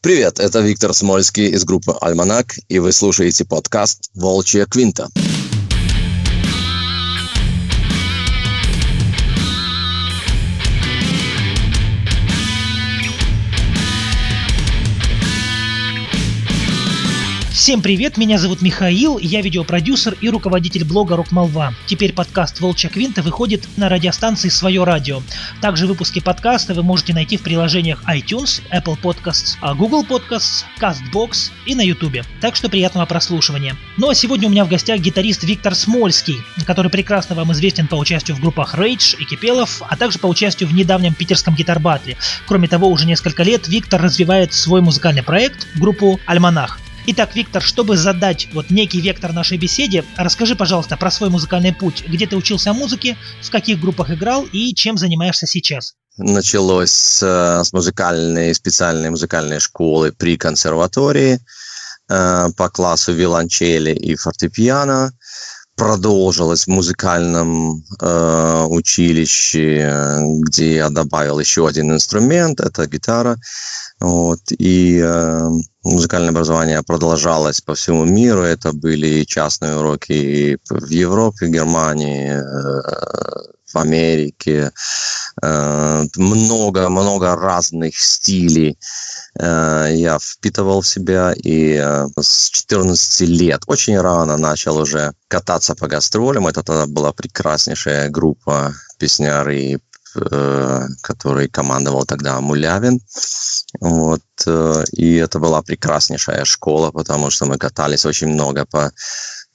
Привет, это Виктор Смольский из группы «Альманак», и вы слушаете подкаст «Волчья квинта». Всем привет, меня зовут Михаил, я видеопродюсер и руководитель блога Рок-Молва. Теперь подкаст «Волчья Квинта» выходит на радиостанции «Свое радио». Также выпуски подкаста вы можете найти в приложениях iTunes, Apple Podcasts, а Google Podcasts, CastBox и на YouTube. Так что приятного прослушивания. Ну а сегодня у меня в гостях гитарист Виктор Смольский, который прекрасно вам известен по участию в группах Rage и Кипелов, а также по участию в недавнем питерском гитар-батле. Кроме того, уже несколько лет Виктор развивает свой музыкальный проект, группу «Альманах». Итак, Виктор, чтобы задать вот некий вектор нашей беседе, расскажи, пожалуйста, про свой музыкальный путь. Где ты учился музыке, в каких группах играл и чем занимаешься сейчас? Началось с, с музыкальной, специальной музыкальной школы при консерватории э, по классу виолончели и фортепиано продолжилось в музыкальном э, училище, где я добавил еще один инструмент, это гитара. Вот, и э, музыкальное образование продолжалось по всему миру. Это были частные уроки и в Европе, в Германии, э, в Америке. Много-много э, разных стилей э, я впитывал в себя. И э, с 14 лет, очень рано начал уже кататься по гастролям. Это тогда была прекраснейшая группа песняры который командовал тогда Мулявин. Вот, и это была прекраснейшая школа, потому что мы катались очень много по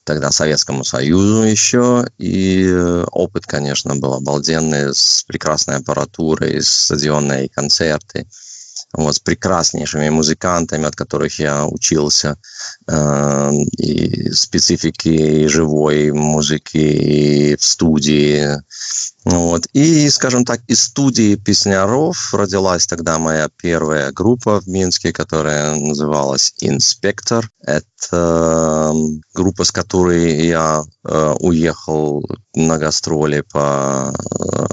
тогда Советскому Союзу еще, и э, опыт, конечно, был обалденный, с прекрасной аппаратурой, стадионные концерты, вот, с прекраснейшими музыкантами, от которых я учился, э, и специфики и живой музыки, и в студии, вот. И, скажем так, из студии песняров родилась тогда моя первая группа в Минске, которая называлась «Инспектор». Это эм, группа, с которой я э, уехал на гастроли по э,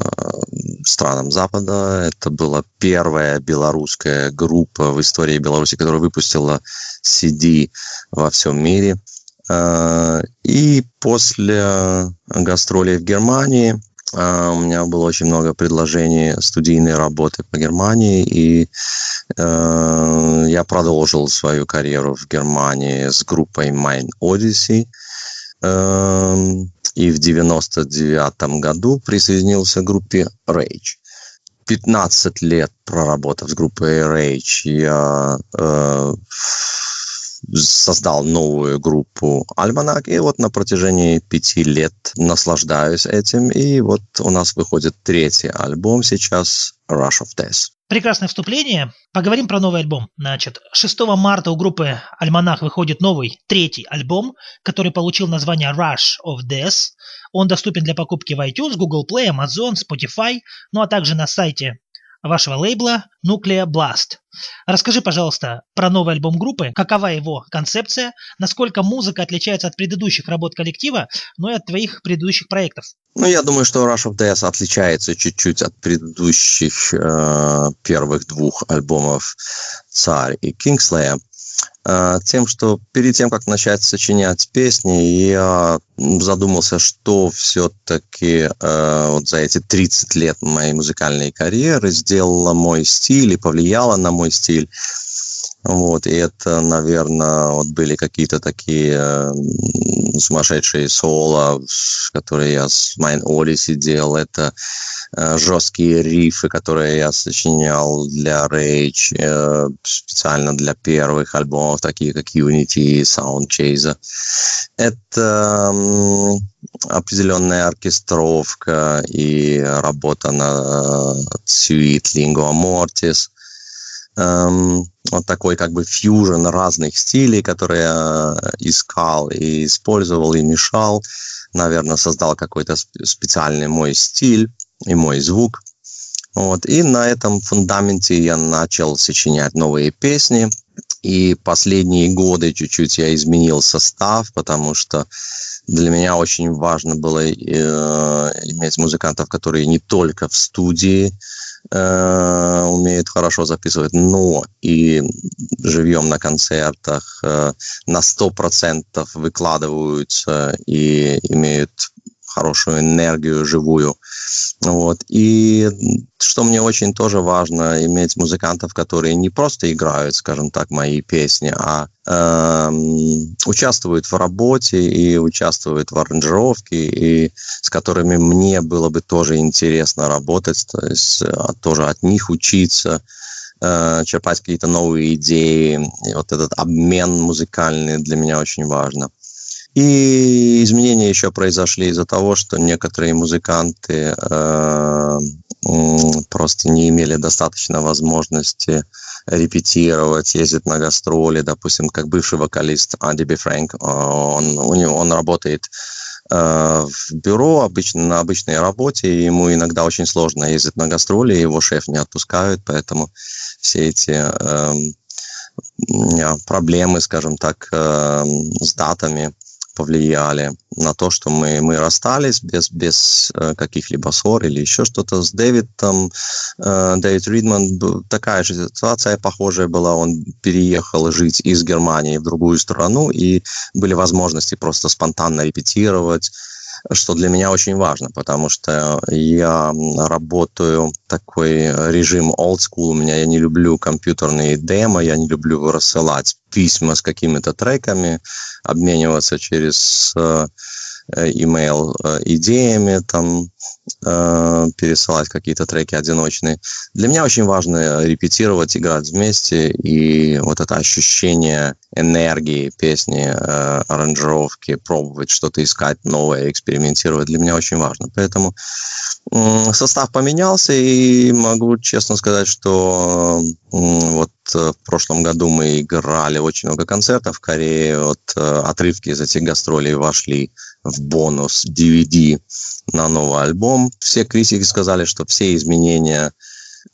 странам Запада. Это была первая белорусская группа в истории Беларуси, которая выпустила CD во всем мире. Э, и после гастролей в Германии у меня было очень много предложений студийной работы по Германии, и э, я продолжил свою карьеру в Германии с группой Mine Odyssey. Э, и в 99 году присоединился к группе Rage. 15 лет проработав с группой Rage, я э, создал новую группу Альманак, и вот на протяжении пяти лет наслаждаюсь этим, и вот у нас выходит третий альбом сейчас Rush of Death. Прекрасное вступление. Поговорим про новый альбом. Значит, 6 марта у группы Альманах выходит новый, третий альбом, который получил название Rush of Death. Он доступен для покупки в iTunes, Google Play, Amazon, Spotify, ну а также на сайте вашего лейбла Nuclear Blast. Расскажи, пожалуйста, про новый альбом группы, какова его концепция, насколько музыка отличается от предыдущих работ коллектива, ну и от твоих предыдущих проектов. Ну, я думаю, что Rush of Death отличается чуть-чуть от предыдущих э, первых двух альбомов «Царь» и «Kingslayer». Э, тем, что перед тем, как начать сочинять песни, я задумался, что все-таки э, вот за эти 30 лет моей музыкальной карьеры сделало мой стиль и повлияло на мой стиль. Вот, и это, наверное, вот были какие-то такие э, сумасшедшие соло, которые я с Mine Odyssey делал. Это э, жесткие рифы, которые я сочинял для Rage, э, специально для первых альбомов, такие как Unity и Sound Chaser. Это э, определенная оркестровка и работа на э, Suite Lingua Mortis – эм, вот такой как бы фьюжн разных стилей, которые я искал и использовал и мешал. Наверное, создал какой-то специальный мой стиль и мой звук. Вот. И на этом фундаменте я начал сочинять новые песни. И последние годы чуть-чуть я изменил состав, потому что для меня очень важно было э, иметь музыкантов, которые не только в студии э, умеет хорошо записывать, но и живьем на концертах э, на 100% выкладываются и имеют хорошую энергию живую. Вот. И что мне очень тоже важно, иметь музыкантов, которые не просто играют, скажем так, мои песни, а э, участвуют в работе и участвуют в аранжировке, и с которыми мне было бы тоже интересно работать, то есть а, тоже от них учиться, э, черпать какие-то новые идеи. И вот этот обмен музыкальный для меня очень важно. И изменения еще произошли из-за того, что некоторые музыканты э, просто не имели достаточно возможности репетировать, ездить на гастроли, допустим, как бывший вокалист Анди Би Фрэнк, он, у него, он работает э, в бюро, обычно на обычной работе, ему иногда очень сложно ездить на гастроли, его шеф не отпускают, поэтому все эти э, проблемы, скажем так, э, с датами повлияли на то, что мы, мы расстались без, без э, каких-либо ссор или еще что-то. С Дэвидом, э, Дэвид Ридман, такая же ситуация похожая была. Он переехал жить из Германии в другую страну, и были возможности просто спонтанно репетировать, что для меня очень важно, потому что я работаю такой режим old school, у меня я не люблю компьютерные демо, я не люблю рассылать письма с какими-то треками, обмениваться через э, email э, идеями, там, э, пересылать какие-то треки одиночные. Для меня очень важно репетировать, играть вместе, и вот это ощущение энергии песни, э, аранжировки, пробовать что-то искать новое, экспериментировать, для меня очень важно. Поэтому э, состав поменялся, и могу честно сказать, что э, вот в прошлом году мы играли очень много концертов в Корее, вот э, отрывки из этих гастролей вошли в бонус DVD на новый альбом. Все критики сказали, что все изменения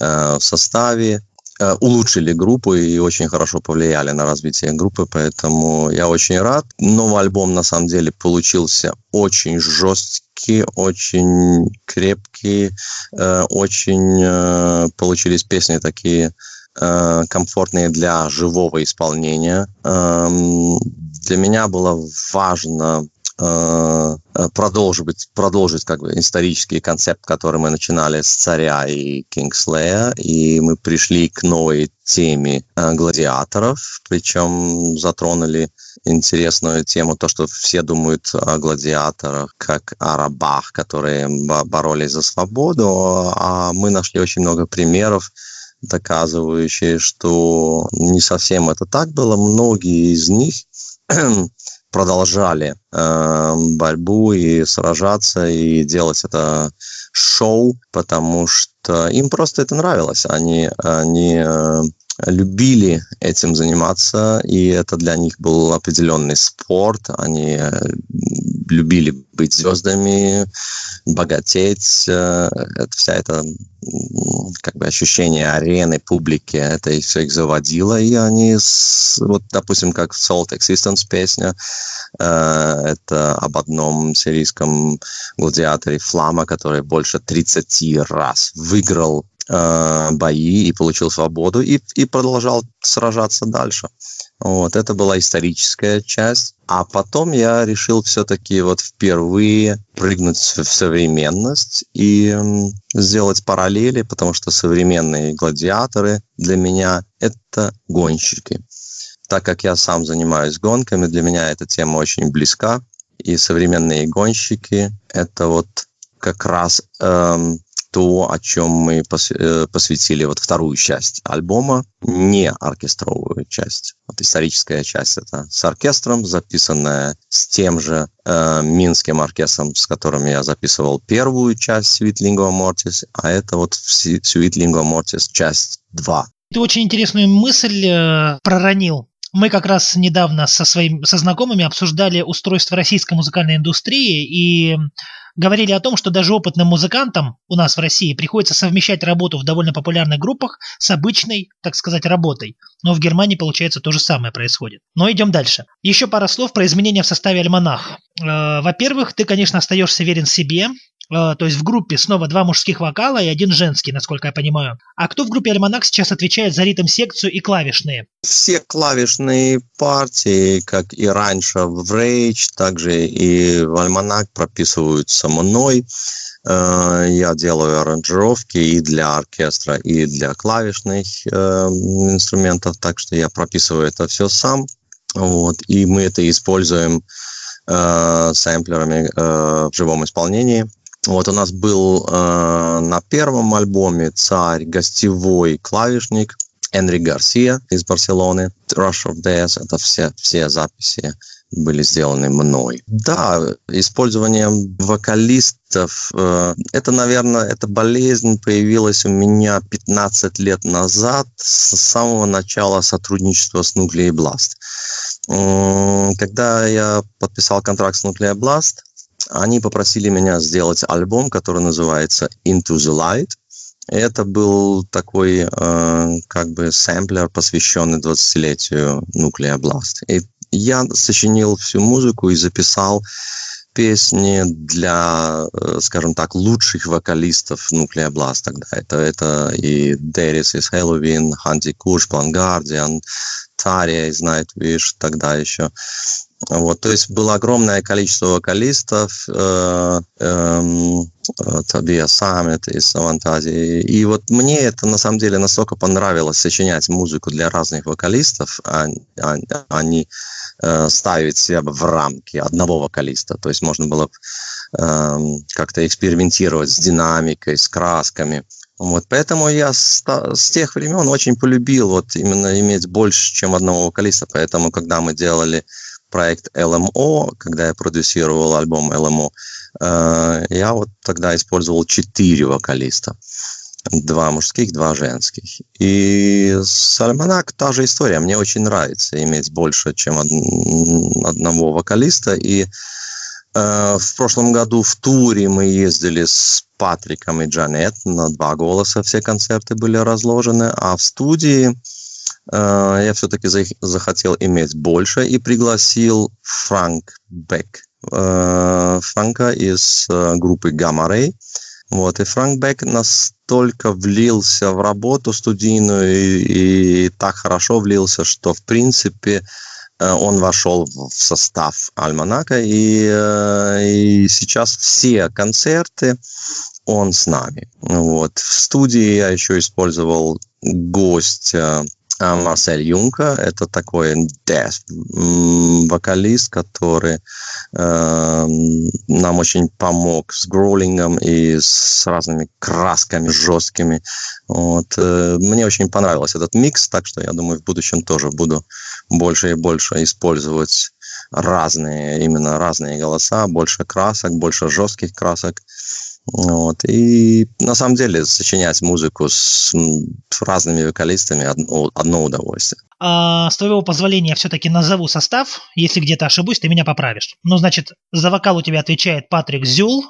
э, в составе э, улучшили группу и очень хорошо повлияли на развитие группы, поэтому я очень рад. Новый альбом на самом деле получился очень жесткий, очень крепкий, э, очень э, получились песни такие э, комфортные для живого исполнения. Эм, для меня было важно Э, э, продолжить, продолжить как бы исторический концепт, который мы начинали с царя и Кингслея, и мы пришли к новой теме э, гладиаторов, причем затронули интересную тему, то, что все думают о гладиаторах как о рабах, которые боролись за свободу, а мы нашли очень много примеров, доказывающие, что не совсем это так было. Многие из них продолжали э, борьбу и сражаться и делать это шоу, потому что им просто это нравилось. Они, они э, любили этим заниматься, и это для них был определенный спорт. Они любили быть звездами, богатеть. Э, это вся эта как бы ощущение арены, публики, это и все их заводило, и они, вот, допустим, как Salt Existence песня, э, это об одном сирийском гладиаторе Флама, который больше 30 раз выиграл э, бои и получил свободу, и, и продолжал сражаться дальше. Вот, это была историческая часть. А потом я решил все-таки вот впервые прыгнуть в современность и сделать параллели, потому что современные гладиаторы для меня это гонщики. Так как я сам занимаюсь гонками, для меня эта тема очень близка. И современные гонщики это вот как раз эм, то, о чем мы э, посвятили вот вторую часть альбома, не оркестровую часть. Вот историческая часть это с оркестром, записанная с тем же э, минским оркестром, с которым я записывал первую часть Sweet Mortis, а это вот Sweet Mortis часть 2. Ты очень интересную мысль э, проронил. Мы как раз недавно со своим со знакомыми обсуждали устройство российской музыкальной индустрии и говорили о том, что даже опытным музыкантам у нас в России приходится совмещать работу в довольно популярных группах с обычной, так сказать, работой. Но в Германии, получается, то же самое происходит. Но идем дальше. Еще пара слов про изменения в составе альманах. Э, во-первых, ты, конечно, остаешься верен себе, то есть в группе снова два мужских вокала и один женский, насколько я понимаю. А кто в группе Альманах сейчас отвечает за ритм-секцию и клавишные? Все клавишные партии, как и раньше в Rage, также и в Альманах прописываются мной. Э, я делаю аранжировки и для оркестра, и для клавишных э, инструментов, так что я прописываю это все сам. Вот, и мы это используем э, сэмплерами э, в живом исполнении. Вот у нас был э, на первом альбоме «Царь» гостевой клавишник Энри Гарсия из Барселоны. Rush of Death – это все, все записи были сделаны мной. Да, использование вокалистов, э, это, наверное, эта болезнь появилась у меня 15 лет назад, с самого начала сотрудничества с Nuclei Blast. Когда я подписал контракт с Nuclei Blast, они попросили меня сделать альбом, который называется Into the Light. Это был такой э, как бы сэмплер, посвященный 20-летию Nuclear Blast. И я сочинил всю музыку и записал песни для, э, скажем так, лучших вокалистов Nuclear Blast тогда. Это, это и Дерис из Halloween, Ханти Куш, Плангардиан, Тария из Nightwish тогда еще. Вот, то есть было огромное количество вокалистов, э, э, Тобия Саммит из Авантазии. И вот мне это на самом деле настолько понравилось сочинять музыку для разных вокалистов, а, а, а не э, ставить себя в рамки одного вокалиста. То есть можно было э, как-то экспериментировать с динамикой, с красками. Вот, поэтому я с, с тех времен очень полюбил вот именно иметь больше, чем одного вокалиста. Поэтому, когда мы делали проект LMO, когда я продюсировал альбом LMO, э, я вот тогда использовал четыре вокалиста. Два мужских, два женских. И с Альманак та же история. Мне очень нравится иметь больше, чем одного вокалиста. И э, в прошлом году в туре мы ездили с Патриком и Джанет на два голоса. Все концерты были разложены. А в студии я все-таки захотел иметь больше и пригласил Франк Бек, э, Франка из э, группы Ray. Вот, и Франк Бек настолько влился в работу студийную и, и так хорошо влился, что, в принципе, он вошел в состав Альманака, и, и сейчас все концерты он с нами. Вот. В студии я еще использовал гостя а Марсель Юнка – это такой death вокалист, который э, нам очень помог с гроулингом и с разными красками жесткими. Вот. Э, мне очень понравился этот микс, так что я думаю, в будущем тоже буду больше и больше использовать разные, именно разные голоса, больше красок, больше жестких красок. Вот. И на самом деле сочинять музыку с разными вокалистами одно, одно удовольствие. А, с твоего позволения все-таки назову состав. Если где-то ошибусь, ты меня поправишь. Ну, значит, за вокал у тебя отвечает Патрик Зюл,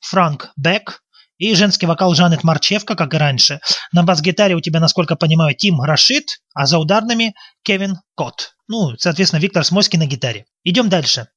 Франк Бек и женский вокал Жанет Марчевка, как и раньше. На бас-гитаре у тебя, насколько понимаю, Тим Рашид, а за ударными Кевин Кот. Ну, соответственно, Виктор Смоський на гитаре. Идем дальше.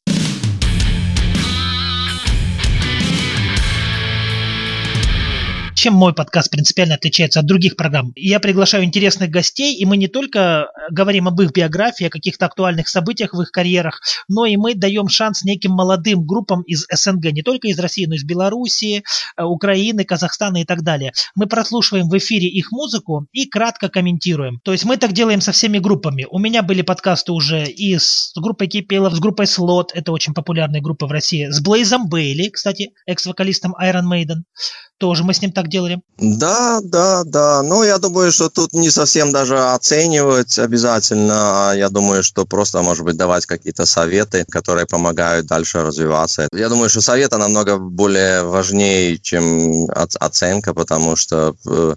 Чем мой подкаст принципиально отличается от других программ? Я приглашаю интересных гостей, и мы не только говорим об их биографии, о каких-то актуальных событиях в их карьерах, но и мы даем шанс неким молодым группам из СНГ, не только из России, но и из Белоруссии, э, Украины, Казахстана и так далее. Мы прослушиваем в эфире их музыку и кратко комментируем. То есть мы так делаем со всеми группами. У меня были подкасты уже и с группой Кипелов, с группой Слот, это очень популярная группа в России, с Блейзом Бейли, кстати, экс-вокалистом Iron Maiden. Тоже мы с ним так делали. Да, да, да. Но я думаю, что тут не совсем даже оценивать обязательно. Я думаю, что просто, может быть, давать какие-то советы, которые помогают дальше развиваться. Я думаю, что советы намного более важнее, чем оценка, потому что э,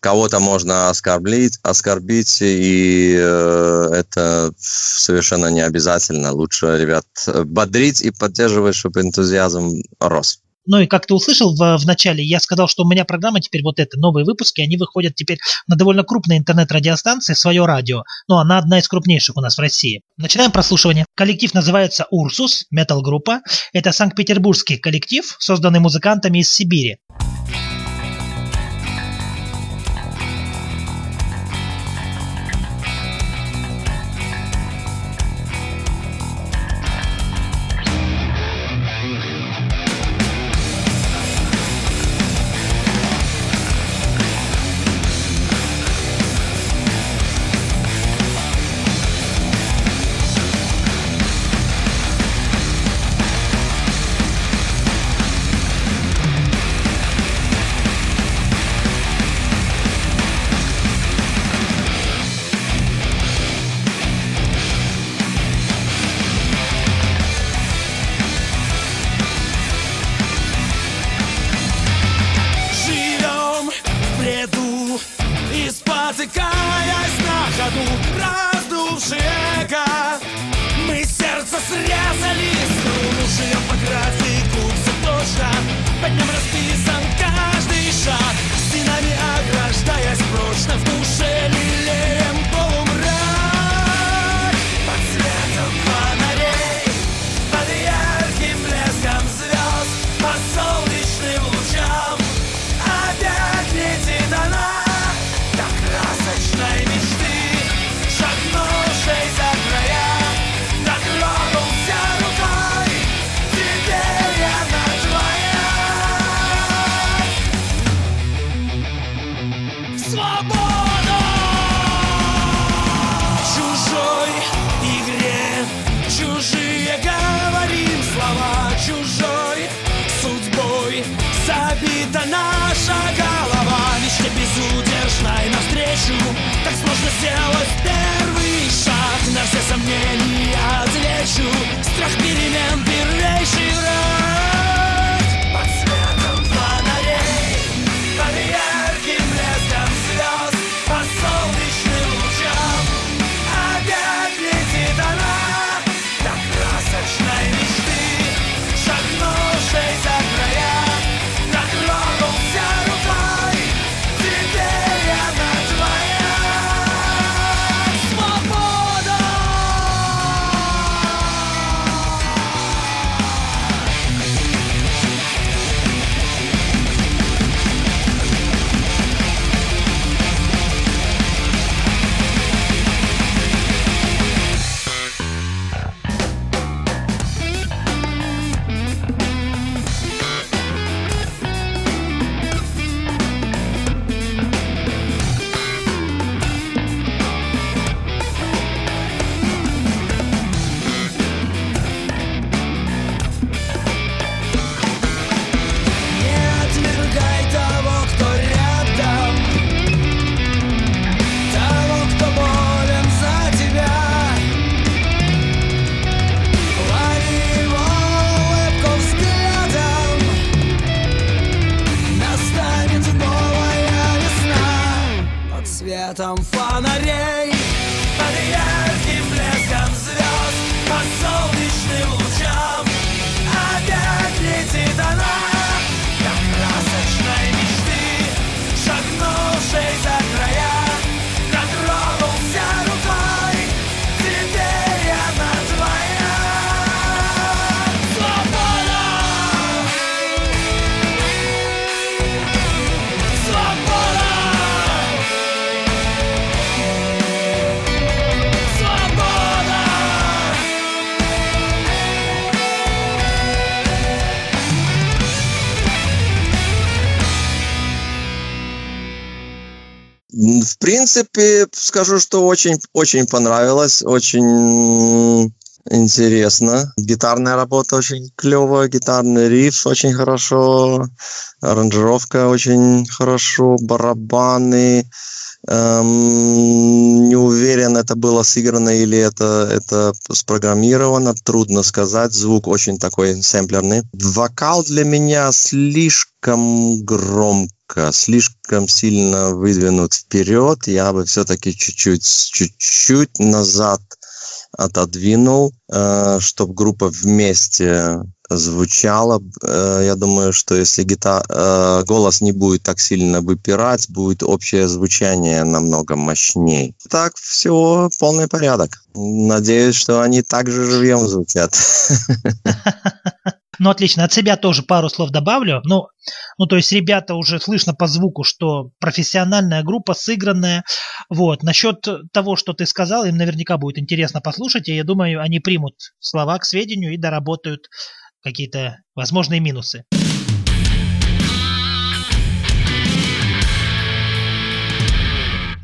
кого-то можно оскорбить, оскорбить, и э, это совершенно не обязательно. Лучше, ребят, бодрить и поддерживать, чтобы энтузиазм рос. Ну и как ты услышал в, в начале, я сказал, что у меня программа теперь вот эта, новые выпуски, они выходят теперь на довольно крупной интернет-радиостанции «Свое радио». Ну, она одна из крупнейших у нас в России. Начинаем прослушивание. Коллектив называется «Урсус», метал-группа. Это санкт-петербургский коллектив, созданный музыкантами из Сибири. Принципе, скажу, что очень, очень понравилось, очень интересно. Гитарная работа очень клевая, гитарный риф очень хорошо, аранжировка очень хорошо, барабаны. Эм, не уверен, это было сыграно или это, это спрограммировано, трудно сказать. Звук очень такой сэмплерный. Вокал для меня слишком громко слишком сильно выдвинут вперед, я бы все-таки чуть-чуть, чуть-чуть назад отодвинул, э, чтобы группа вместе звучало. Э, я думаю, что если гитар, э, голос не будет так сильно выпирать, будет общее звучание намного мощнее. Так, все, полный порядок. Надеюсь, что они также живьем звучат. Ну, отлично. От себя тоже пару слов добавлю. Ну, ну, то есть ребята уже слышно по звуку, что профессиональная группа, сыгранная. Вот. Насчет того, что ты сказал, им наверняка будет интересно послушать, и я думаю, они примут слова к сведению и доработают какие-то возможные минусы.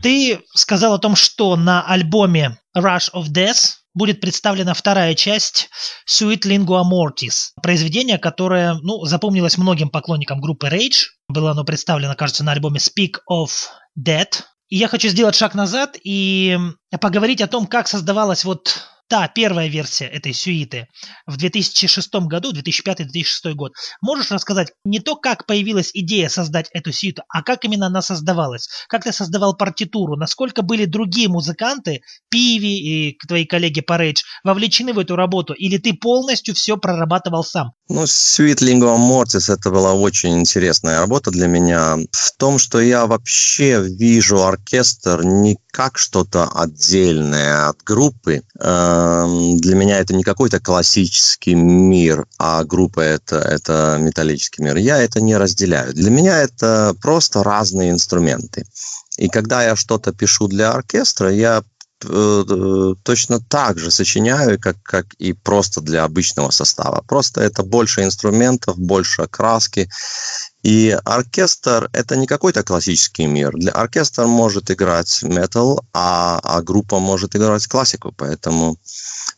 Ты сказал о том, что на альбоме Rush of Death будет представлена вторая часть Suite Lingua Mortis. Произведение, которое ну, запомнилось многим поклонникам группы Rage. Было оно представлено, кажется, на альбоме Speak of Dead. И я хочу сделать шаг назад и поговорить о том, как создавалась вот та первая версия этой сюиты в 2006 году, 2005-2006 год. Можешь рассказать не то, как появилась идея создать эту сюиту, а как именно она создавалась? Как ты создавал партитуру? Насколько были другие музыканты, Пиви и твои коллеги по Rage, вовлечены в эту работу? Или ты полностью все прорабатывал сам? Ну, Sweet Lingua Mortis это была очень интересная работа для меня. В том, что я вообще вижу оркестр не как что-то отдельное от группы. Эм, для меня это не какой-то классический мир, а группа это, это металлический мир. Я это не разделяю. Для меня это просто разные инструменты. И когда я что-то пишу для оркестра, я точно так же сочиняю, как, как и просто для обычного состава. Просто это больше инструментов, больше краски. И оркестр – это не какой-то классический мир. Для оркестра может играть метал, а, а группа может играть классику, поэтому э,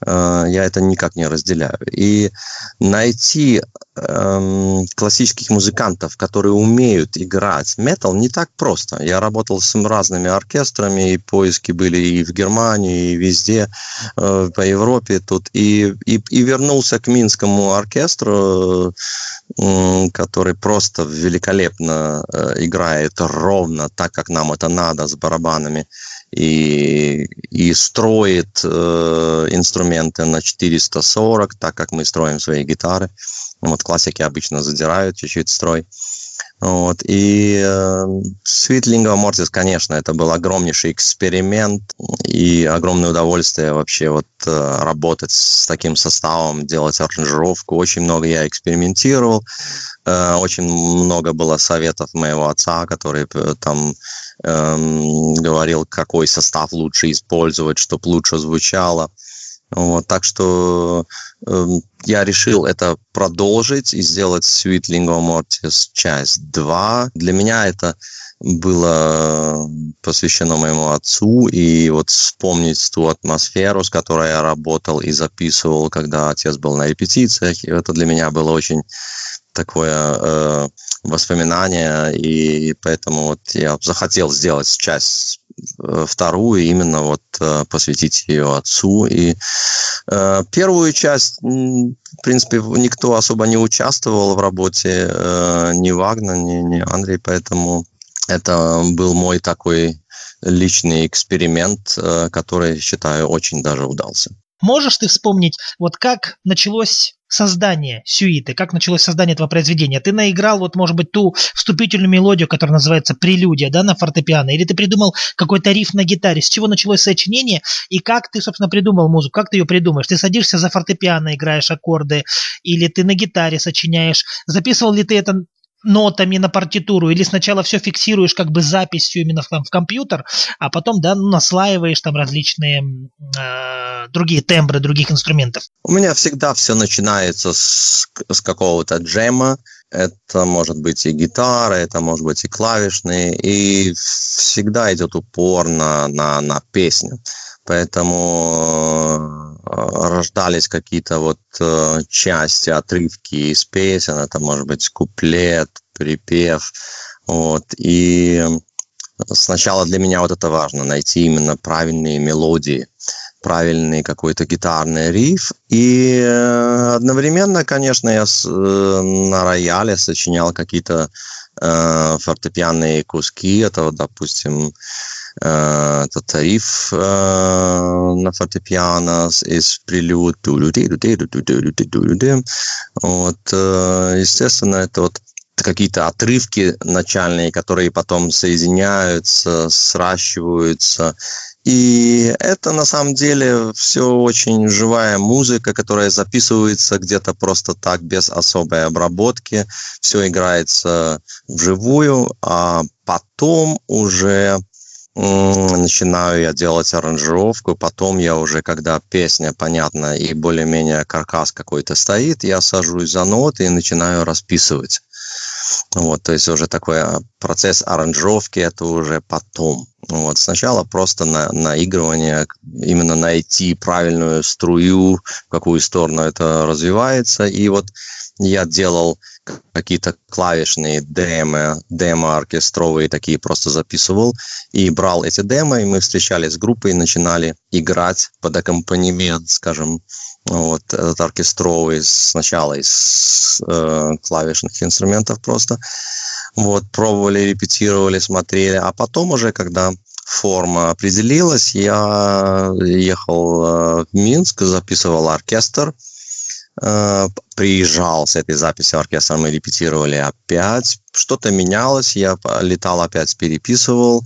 я это никак не разделяю. И найти э, классических музыкантов, которые умеют играть метал, не так просто. Я работал с разными оркестрами, и поиски были и в Германии, и везде, э, по Европе тут. И, и, и вернулся к Минскому оркестру, э, который просто великолепно э, играет ровно так, как нам это надо, с барабанами, и, и строит э, инструменты на 440, так как мы строим свои гитары. Вот классики обычно задирают чуть-чуть строй. Вот. И э, Sweet Lingua конечно, это был огромнейший эксперимент и огромное удовольствие вообще вот э, работать с таким составом, делать аранжировку. Очень много я экспериментировал, э, очень много было советов моего отца, который э, там э, говорил, какой состав лучше использовать, чтобы лучше звучало. Вот, так что э, я решил это продолжить и сделать Sweet Lingua Mortis часть 2. Для меня это было посвящено моему отцу, и вот вспомнить ту атмосферу, с которой я работал и записывал, когда отец был на репетициях, и это для меня было очень такое э, воспоминание, и поэтому вот я захотел сделать часть Э, вторую именно вот э, посвятить ее отцу. И э, первую часть, в принципе, никто особо не участвовал в работе, э, ни Вагнер, ни, ни Андрей, поэтому это был мой такой личный эксперимент, э, который, считаю, очень даже удался. Можешь ты вспомнить, вот как началось создание сюиты, как началось создание этого произведения? Ты наиграл, вот, может быть, ту вступительную мелодию, которая называется прелюдия, да, на фортепиано, или ты придумал какой-то риф на гитаре, с чего началось сочинение, и как ты, собственно, придумал музыку, как ты ее придумаешь? Ты садишься за фортепиано, играешь аккорды, или ты на гитаре сочиняешь? Записывал ли ты это нотами на партитуру, или сначала все фиксируешь как бы записью именно в, там, в компьютер, а потом, да, наслаиваешь там различные э, другие тембры других инструментов? У меня всегда все начинается с, с какого-то джема, это может быть и гитара, это может быть и клавишные, и всегда идет упор на, на, на песню. Поэтому э, рождались какие-то вот э, части, отрывки из песен, это может быть куплет, припев, вот, и сначала для меня вот это важно, найти именно правильные мелодии, правильный какой-то гитарный риф. И э, одновременно, конечно, я на рояле сочинял какие-то фортепианные куски. Это, вот, допустим, э, это тариф э, на фортепиано из прелюд. Вот, естественно, это вот какие-то отрывки начальные, которые потом соединяются, сращиваются. И это на самом деле все очень живая музыка, которая записывается где-то просто так, без особой обработки. Все играется вживую, а потом уже начинаю я делать аранжировку, потом я уже, когда песня понятна и более-менее каркас какой-то стоит, я сажусь за ноты и начинаю расписывать. Вот, то есть уже такой а, процесс аранжировки это уже потом. Вот, сначала просто на, наигрывание, именно найти правильную струю, в какую сторону это развивается. И вот я делал какие-то клавишные демо, демо-оркестровые такие просто записывал и брал эти демо, и мы встречались с группой и начинали играть под аккомпанемент, скажем, вот этот оркестровый сначала из э, клавишных инструментов просто. Вот, пробовали, репетировали, смотрели, а потом уже, когда форма определилась, я ехал э, в Минск, записывал оркестр, э, приезжал с этой записью оркестра, мы репетировали опять, что-то менялось, я летал опять, переписывал,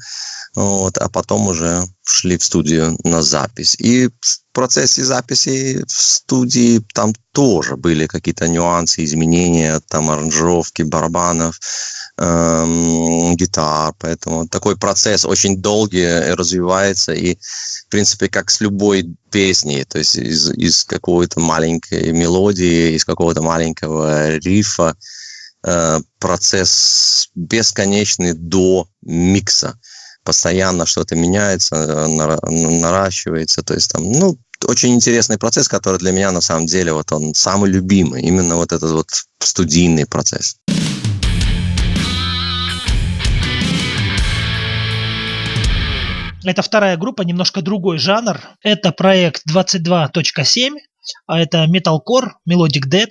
вот, а потом уже шли в студию на запись. И в процессе записи в студии там тоже были какие-то нюансы, изменения, там аранжировки барабанов, эм, гитар, поэтому такой процесс очень долгий развивается. И, в принципе, как с любой песней, то есть из, из какой-то маленькой мелодии, из какого-то маленького рифа, э, процесс бесконечный до микса постоянно что-то меняется, наращивается. То есть там, ну, очень интересный процесс, который для меня на самом деле вот он самый любимый, именно вот этот вот студийный процесс. Это вторая группа, немножко другой жанр. Это проект 22.7, а это Metalcore, Melodic Dead.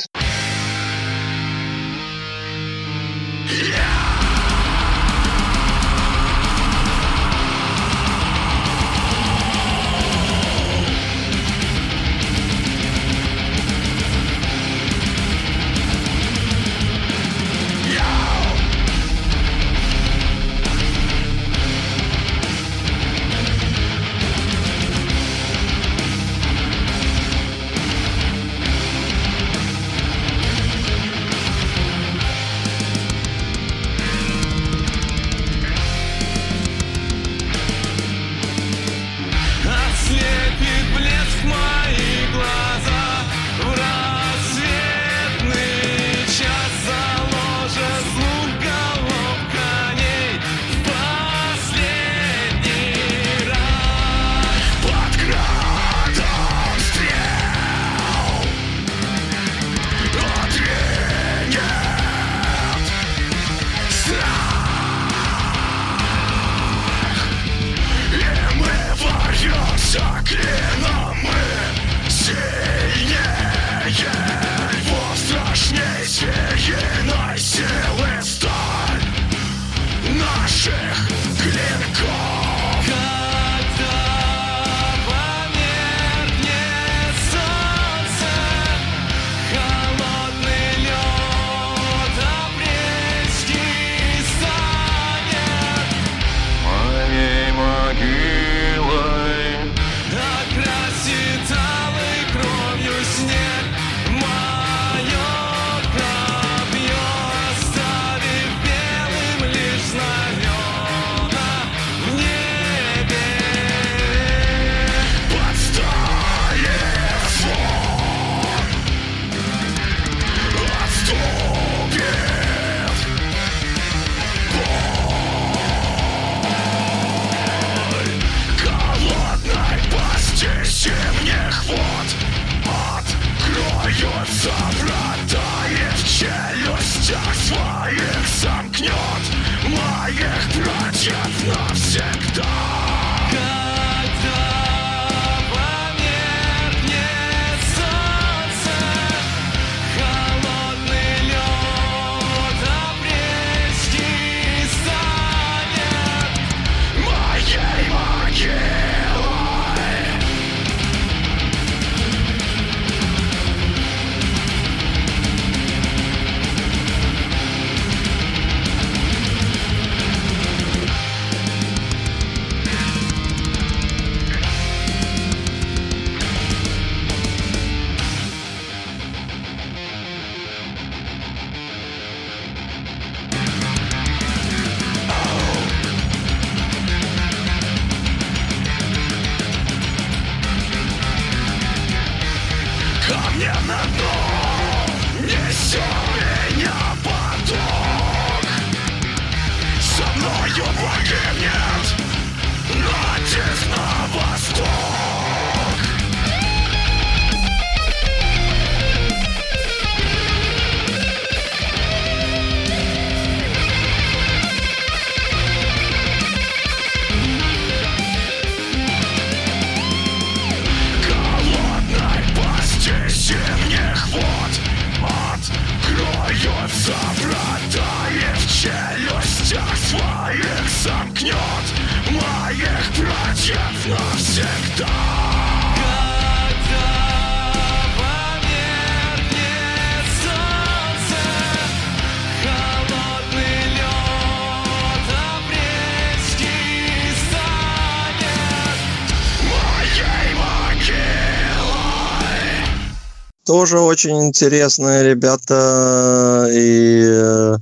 Тоже очень интересные ребята и э,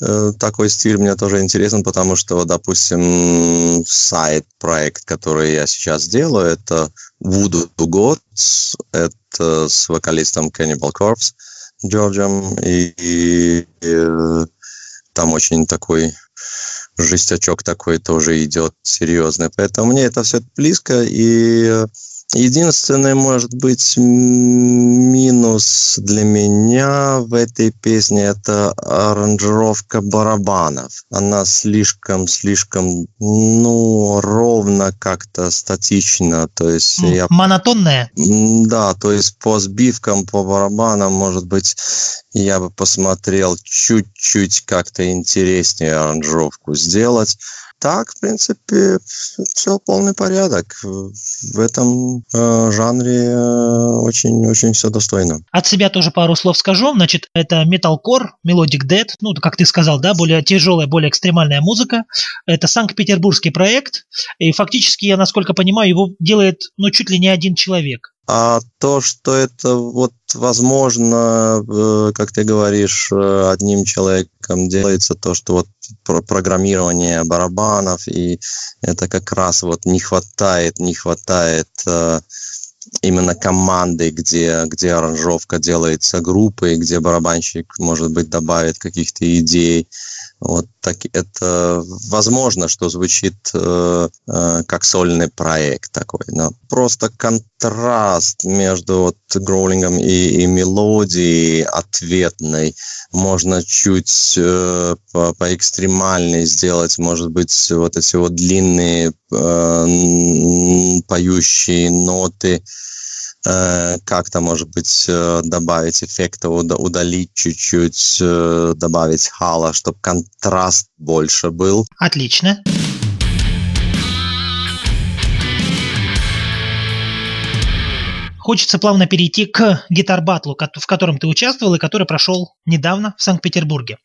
э, такой стиль мне тоже интересен, потому что, допустим, сайт-проект, который я сейчас делаю, это Voodoo Gods, это с вокалистом Cannibal Corpse Джорджем, и, и, и там очень такой жестячок такой тоже идет серьезный. Поэтому мне это все близко, и Единственный, может быть, минус для меня в этой песне это аранжировка барабанов. Она слишком, слишком, ну, ровно как-то статично. То есть я... Монотонная? Да, то есть по сбивкам, по барабанам, может быть, я бы посмотрел чуть-чуть как-то интереснее аранжировку сделать так, в принципе, все полный порядок. В этом э, жанре очень-очень э, все достойно. От себя тоже пару слов скажу. Значит, это Metalcore, Melodic Dead, ну, как ты сказал, да, более тяжелая, более экстремальная музыка. Это Санкт-Петербургский проект, и фактически, я насколько понимаю, его делает, ну, чуть ли не один человек. А то, что это вот возможно, э, как ты говоришь, э, одним человеком делается, то, что вот программирование барабанов, и это как раз вот не хватает, не хватает э, именно команды, где, где аранжировка делается группой, где барабанщик, может быть, добавит каких-то идей. Вот так это возможно, что звучит э, э, как сольный проект такой. Но просто контраст между вот гроулингом и, и мелодией ответной можно чуть э, по, поэкстремальнее сделать, может быть, вот эти вот длинные э, поющие ноты Э, как-то, может быть, э, добавить эффекта, удалить чуть-чуть, э, добавить хала, чтобы контраст больше был. Отлично. Хочется плавно перейти к гитар-батлу, в котором ты участвовал и который прошел недавно в Санкт-Петербурге.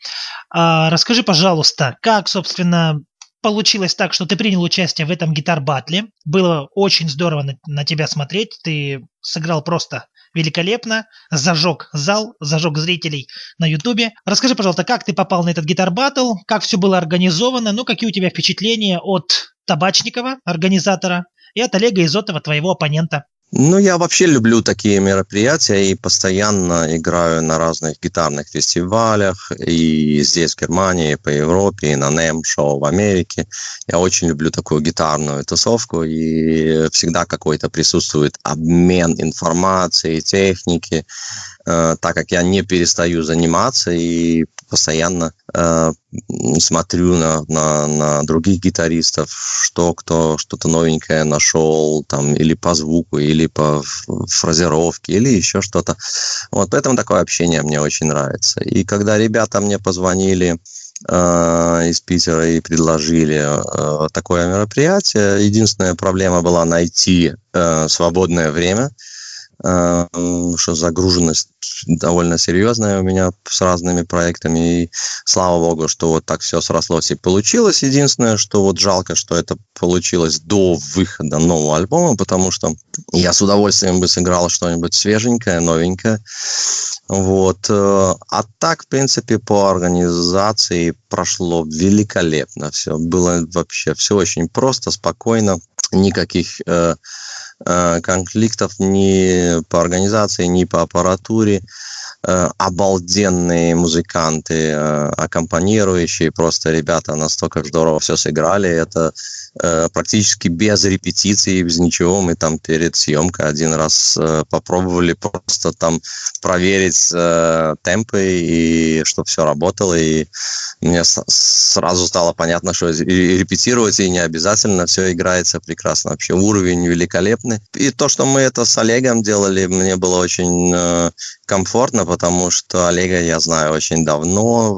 А, расскажи, пожалуйста, как, собственно, получилось так, что ты принял участие в этом гитар-батле. Было очень здорово на, на тебя смотреть. Ты сыграл просто великолепно, зажег зал, зажег зрителей на Ютубе. Расскажи, пожалуйста, как ты попал на этот гитар-баттл, как все было организовано, ну, какие у тебя впечатления от Табачникова, организатора, и от Олега Изотова, твоего оппонента. Ну, я вообще люблю такие мероприятия и постоянно играю на разных гитарных фестивалях и здесь, в Германии, и по Европе, и на NEM шоу в Америке. Я очень люблю такую гитарную тусовку и всегда какой-то присутствует обмен информацией, техники, так как я не перестаю заниматься и постоянно э, смотрю на, на, на других гитаристов, что кто что-то новенькое нашел, там, или по звуку, или по фразировке, или еще что-то. Вот поэтому такое общение мне очень нравится. И когда ребята мне позвонили э, из Питера и предложили э, такое мероприятие, единственная проблема была найти э, свободное время – что загруженность довольно серьезная у меня с разными проектами, и слава богу, что вот так все срослось и получилось. Единственное, что вот жалко, что это получилось до выхода нового альбома, потому что я с удовольствием бы сыграл что-нибудь свеженькое, новенькое. Вот. Э, а так, в принципе, по организации прошло великолепно все. Было вообще все очень просто, спокойно, никаких э, конфликтов ни по организации, ни по аппаратуре. Э, обалденные музыканты, э, аккомпанирующие, просто ребята настолько здорово все сыграли. Это э, практически без репетиции, без ничего. Мы там перед съемкой один раз э, попробовали просто там проверить э, темпы и чтобы все работало. И мне сразу стало понятно, что репетировать и не обязательно, все играется прекрасно. Вообще уровень великолепный. И то, что мы это с Олегом делали, мне было очень э, комфортно, потому что Олега я знаю очень давно.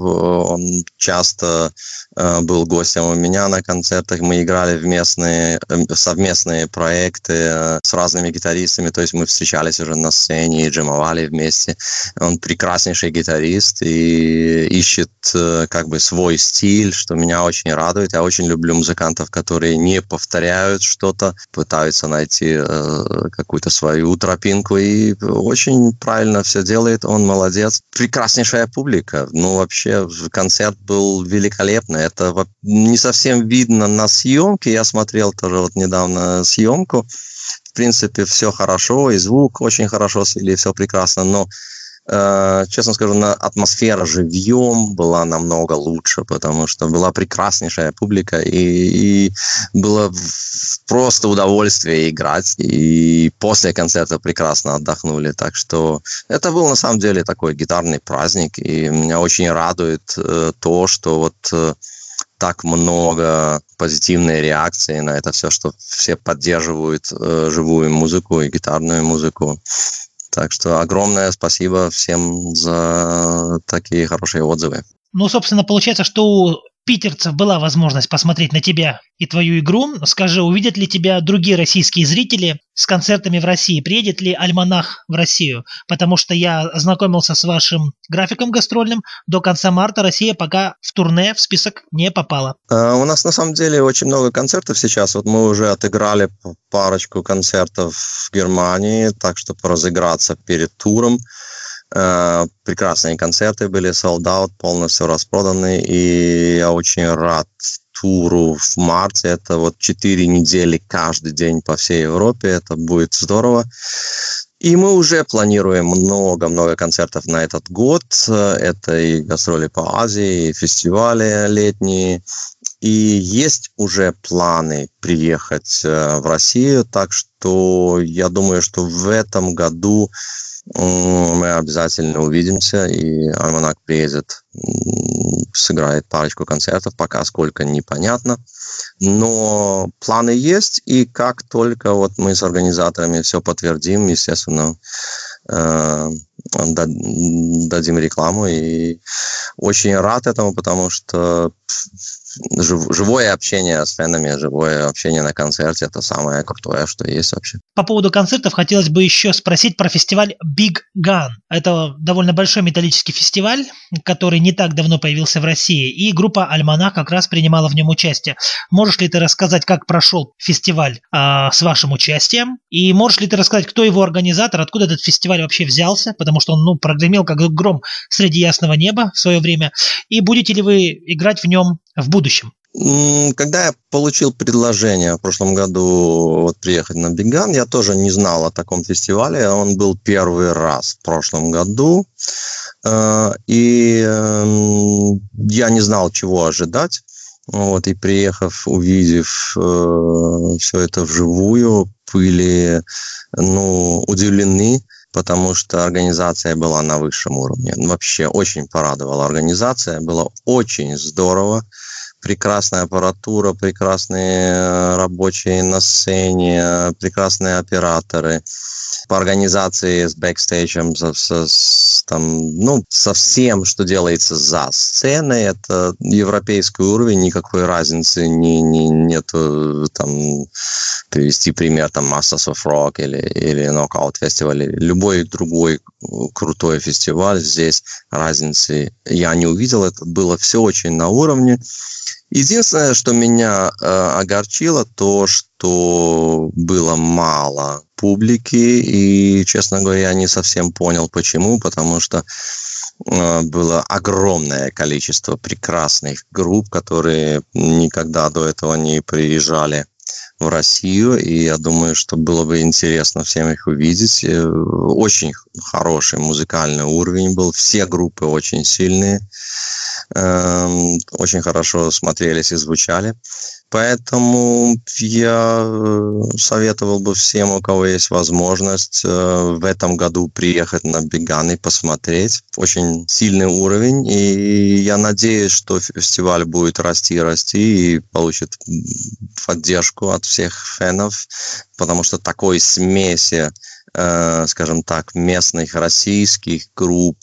Он часто э, был гостем у меня на концертах. Мы играли в местные, э, совместные проекты э, с разными гитаристами. То есть мы встречались уже на сцене и джемовали вместе. Он прекраснейший гитарист и ищет как бы свой стиль, что меня очень радует. Я очень люблю музыкантов, которые не повторяют что-то, пытаются найти какую-то свою тропинку. И очень правильно все делает. Он молодец. Прекраснейшая публика. Ну, вообще, концерт был великолепный. Это не совсем видно на съемке. Я смотрел тоже вот недавно съемку. В принципе, все хорошо, и звук очень хорошо свели, все прекрасно, но Э, честно скажу, на атмосфера живьем была намного лучше, потому что была прекраснейшая публика, и, и было просто удовольствие играть, и после концерта прекрасно отдохнули, так что это был на самом деле такой гитарный праздник, и меня очень радует э, то, что вот э, так много позитивной реакции на это все, что все поддерживают э, живую музыку и гитарную музыку. Так что огромное спасибо всем за такие хорошие отзывы. Ну, собственно, получается, что питерцев была возможность посмотреть на тебя и твою игру. Скажи, увидят ли тебя другие российские зрители с концертами в России? Приедет ли Альманах в Россию? Потому что я ознакомился с вашим графиком гастрольным. До конца марта Россия пока в турне в список не попала. А, у нас на самом деле очень много концертов сейчас. Вот мы уже отыграли парочку концертов в Германии, так что разыграться перед туром. Э, прекрасные концерты были, sold out, полностью распроданы, и я очень рад туру в марте. Это вот 4 недели каждый день по всей Европе, это будет здорово. И мы уже планируем много-много концертов на этот год. Это и гастроли по Азии, и фестивали летние. И есть уже планы приехать э, в Россию, так что я думаю, что в этом году мы обязательно увидимся, и Альманак приедет, сыграет парочку концертов, пока сколько непонятно. Но планы есть, и как только вот мы с организаторами все подтвердим, естественно, э, дадим рекламу. И очень рад этому, потому что живое общение с фенами, живое общение на концерте – это самое крутое, что есть вообще. По поводу концертов хотелось бы еще спросить про фестиваль Big Gun. Это довольно большой металлический фестиваль, который не так давно появился в России, и группа Альманах как раз принимала в нем участие. Можешь ли ты рассказать, как прошел фестиваль э, с вашим участием? И можешь ли ты рассказать, кто его организатор, откуда этот фестиваль вообще взялся? Потому что он ну, прогремел как гром среди ясного неба в свое время. И будете ли вы играть в нем в будущем? Когда я получил предложение в прошлом году вот, приехать на Биган, я тоже не знал о таком фестивале. Он был первый раз в прошлом году. Э, и эм, я не знал, чего ожидать. Вот, и приехав, увидев э, все это вживую, были ну, удивлены, потому что организация была на высшем уровне. Вообще очень порадовала организация, было очень здорово прекрасная аппаратура, прекрасные э, рабочие на сцене, прекрасные операторы. По организации с бэкстейджем, с, с, там, ну, со всем, что делается за сценой, это европейский уровень, никакой разницы не, не, нету там привести пример там Masters of Rock или, или Knockout фестиваль, или любой другой крутой фестиваль, здесь разницы я не увидел, это было все очень на уровне. Единственное, что меня э, огорчило, то, что было мало публики, и, честно говоря, я не совсем понял, почему, потому что э, было огромное количество прекрасных групп, которые никогда до этого не приезжали в Россию, и я думаю, что было бы интересно всем их увидеть. Э, очень хороший музыкальный уровень был, все группы очень сильные, эм, очень хорошо смотрелись и звучали. Поэтому я э, советовал бы всем, у кого есть возможность э, в этом году приехать на Беган и посмотреть. Очень сильный уровень, и я надеюсь, что фестиваль будет расти и расти и получит поддержку от всех фенов, потому что такой смеси, скажем так, местных российских групп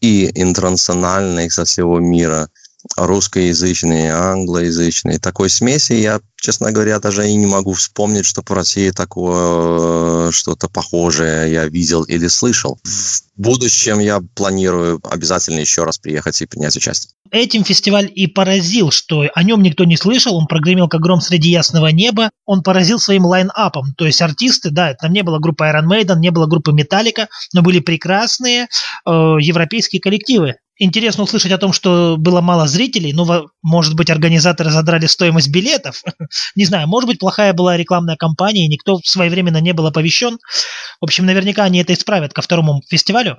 и интернациональных со всего мира – русскоязычные, англоязычные. Такой смеси я, честно говоря, даже и не могу вспомнить, что в России такое э, что-то похожее я видел или слышал. В будущем я планирую обязательно еще раз приехать и принять участие. Этим фестиваль и поразил, что о нем никто не слышал, он прогремел как гром среди ясного неба, он поразил своим line-up ом, то есть артисты, да, там не было группы Iron Maiden, не было группы Metallica, но были прекрасные э, европейские коллективы, Интересно услышать о том, что было мало зрителей. Ну, может быть, организаторы задрали стоимость билетов. не знаю, может быть, плохая была рекламная кампания, и никто своевременно не был оповещен. В общем, наверняка они это исправят ко второму фестивалю.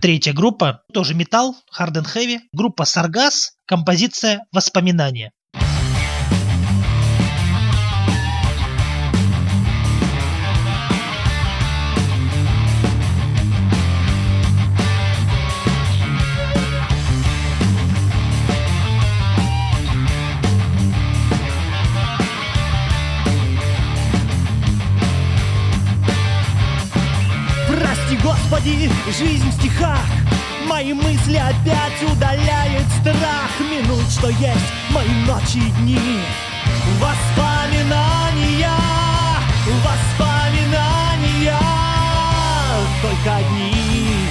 Третья группа, тоже металл, hard and heavy, группа Саргас, композиция «Воспоминания». Господи, жизнь в стихах. Мои мысли опять удаляет страх. Минут, что есть мои ночи и дни. Воспоминания, воспоминания. Только одни.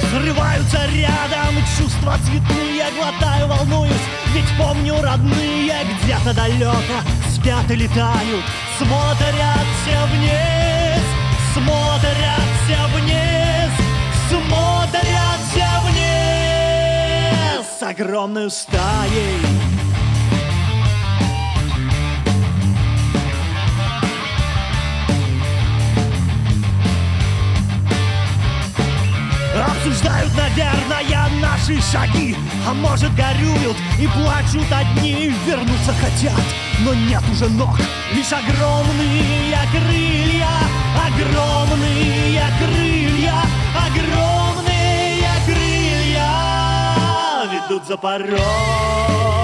Взрываются рядом чувства цветные ведь помню родные Где-то далеко спят и летают Смотрят все вниз, смотрят все вниз Смотрят все вниз. С огромной стаей Обсуждают, наверное, наши шаги. А может горюют и плачут одни Вернуться хотят, но нет уже ног. Лишь огромные крылья Огромные крылья Огромные крылья Ведут за порог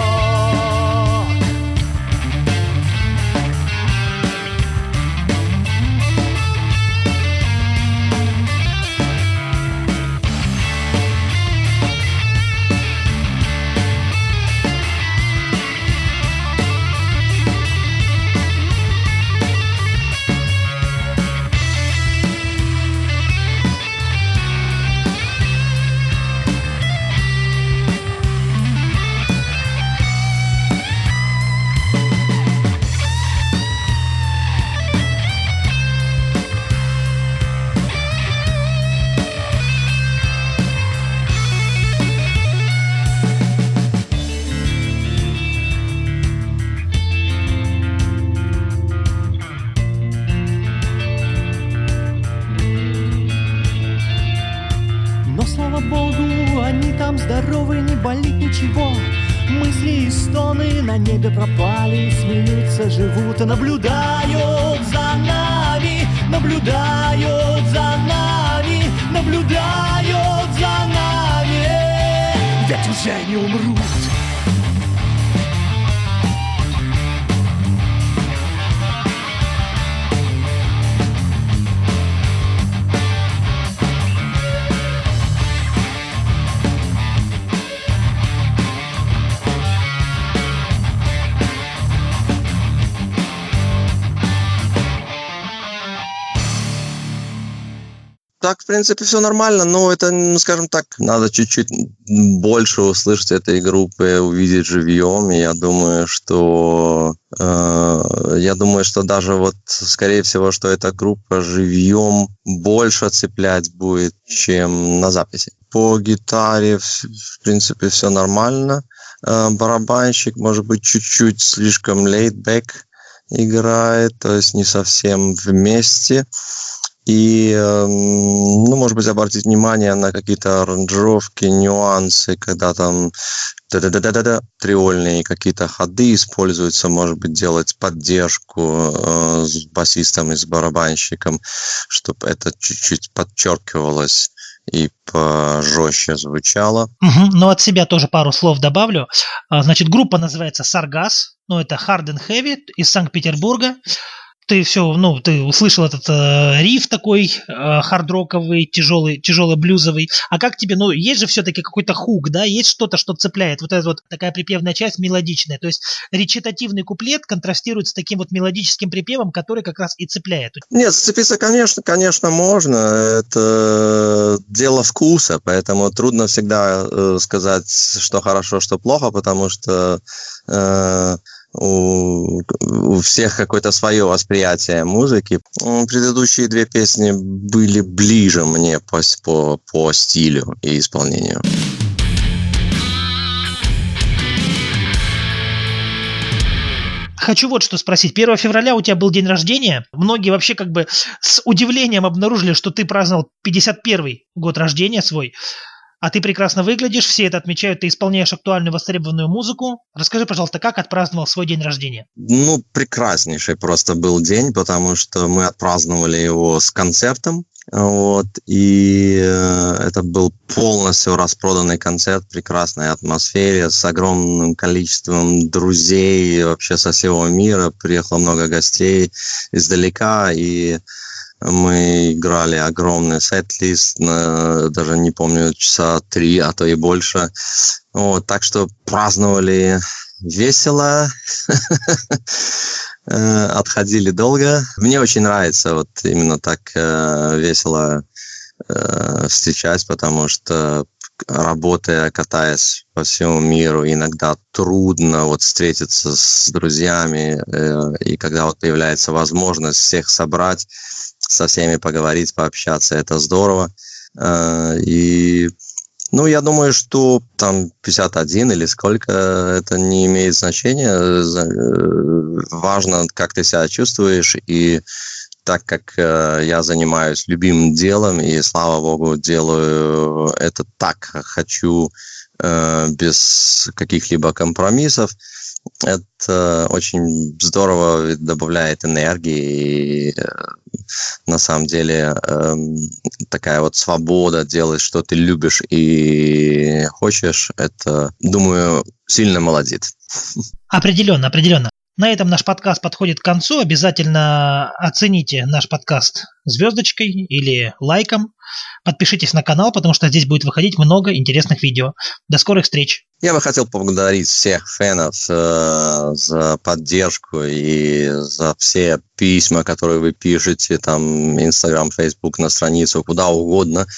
живут, наблюдают принципе, все нормально, но это, ну, скажем так, надо чуть-чуть больше услышать этой группы, увидеть живьем, и я думаю, что э, я думаю, что даже вот, скорее всего, что эта группа живьем больше цеплять будет, чем на записи. По гитаре, в, в принципе, все нормально. Э, барабанщик, может быть, чуть-чуть слишком laid-back играет, то есть не совсем вместе и, эм, ну, может быть, обратить внимание на какие-то аранжировки, нюансы, когда там да-да-да-да-да, триольные какие-то ходы используются, может быть, делать поддержку э, с басистом и с барабанщиком, чтобы это чуть-чуть подчеркивалось и пожестче звучало. Угу, ну, от себя тоже пару слов добавлю. А, значит, группа называется Саргас, ну, это Hard and Heavy из Санкт-Петербурга ты все, ну, ты услышал этот э, риф такой э, хардроковый, тяжелый, тяжелый блюзовый. А как тебе, ну, есть же все-таки какой-то хук, да, есть что-то, что цепляет. Вот эта вот такая припевная часть мелодичная. То есть речитативный куплет контрастирует с таким вот мелодическим припевом, который как раз и цепляет. Нет, зацепиться, конечно, конечно, можно. Это дело вкуса, поэтому трудно всегда э, сказать, что хорошо, что плохо, потому что э, у, у всех какое-то свое восприятие музыки. Предыдущие две песни были ближе мне по, по, по стилю и исполнению. Хочу вот что спросить. 1 февраля у тебя был день рождения. Многие вообще как бы с удивлением обнаружили, что ты праздновал 51 год рождения свой. А ты прекрасно выглядишь, все это отмечают, ты исполняешь актуальную востребованную музыку. Расскажи, пожалуйста, как отпраздновал свой день рождения? Ну, прекраснейший просто был день, потому что мы отпраздновали его с концертом. Вот, и э, это был полностью распроданный концерт, прекрасной атмосфере, с огромным количеством друзей вообще со всего мира. Приехало много гостей издалека, и мы играли огромный сет-лист, даже не помню, часа три, а то и больше. Вот, так что праздновали весело, э, отходили долго. Мне очень нравится вот именно так э, весело э, встречать, потому что работая, катаясь по всему миру, иногда трудно вот встретиться с друзьями, и когда вот появляется возможность всех собрать, со всеми поговорить, пообщаться, это здорово. Э, и, ну, я думаю, что там 51 или сколько, это не имеет значения. Э, важно, как ты себя чувствуешь, и так как э, я занимаюсь любимым делом, и, слава богу, делаю это так, хочу, без каких-либо компромиссов, это очень здорово добавляет энергии. И, на самом деле эм, такая вот свобода делать, что ты любишь и хочешь, это, думаю, сильно молодит. Определенно, определенно. На этом наш подкаст подходит к концу. Обязательно оцените наш подкаст звездочкой или лайком. Подпишитесь на канал, потому что здесь будет выходить много интересных видео. До скорых встреч! Я бы хотел поблагодарить всех фенов э, за поддержку и за все письма, которые вы пишете, там, Инстаграм, Фейсбук, на страницу, куда угодно.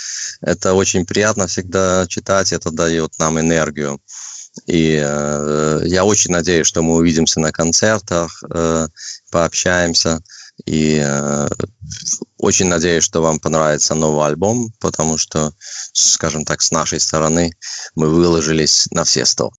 Это очень приятно всегда читать, это дает нам энергию. И э, я очень надеюсь, что мы увидимся на концертах, э, пообщаемся. И э, очень надеюсь, что вам понравится новый альбом, потому что, скажем так, с нашей стороны мы выложились на все сто.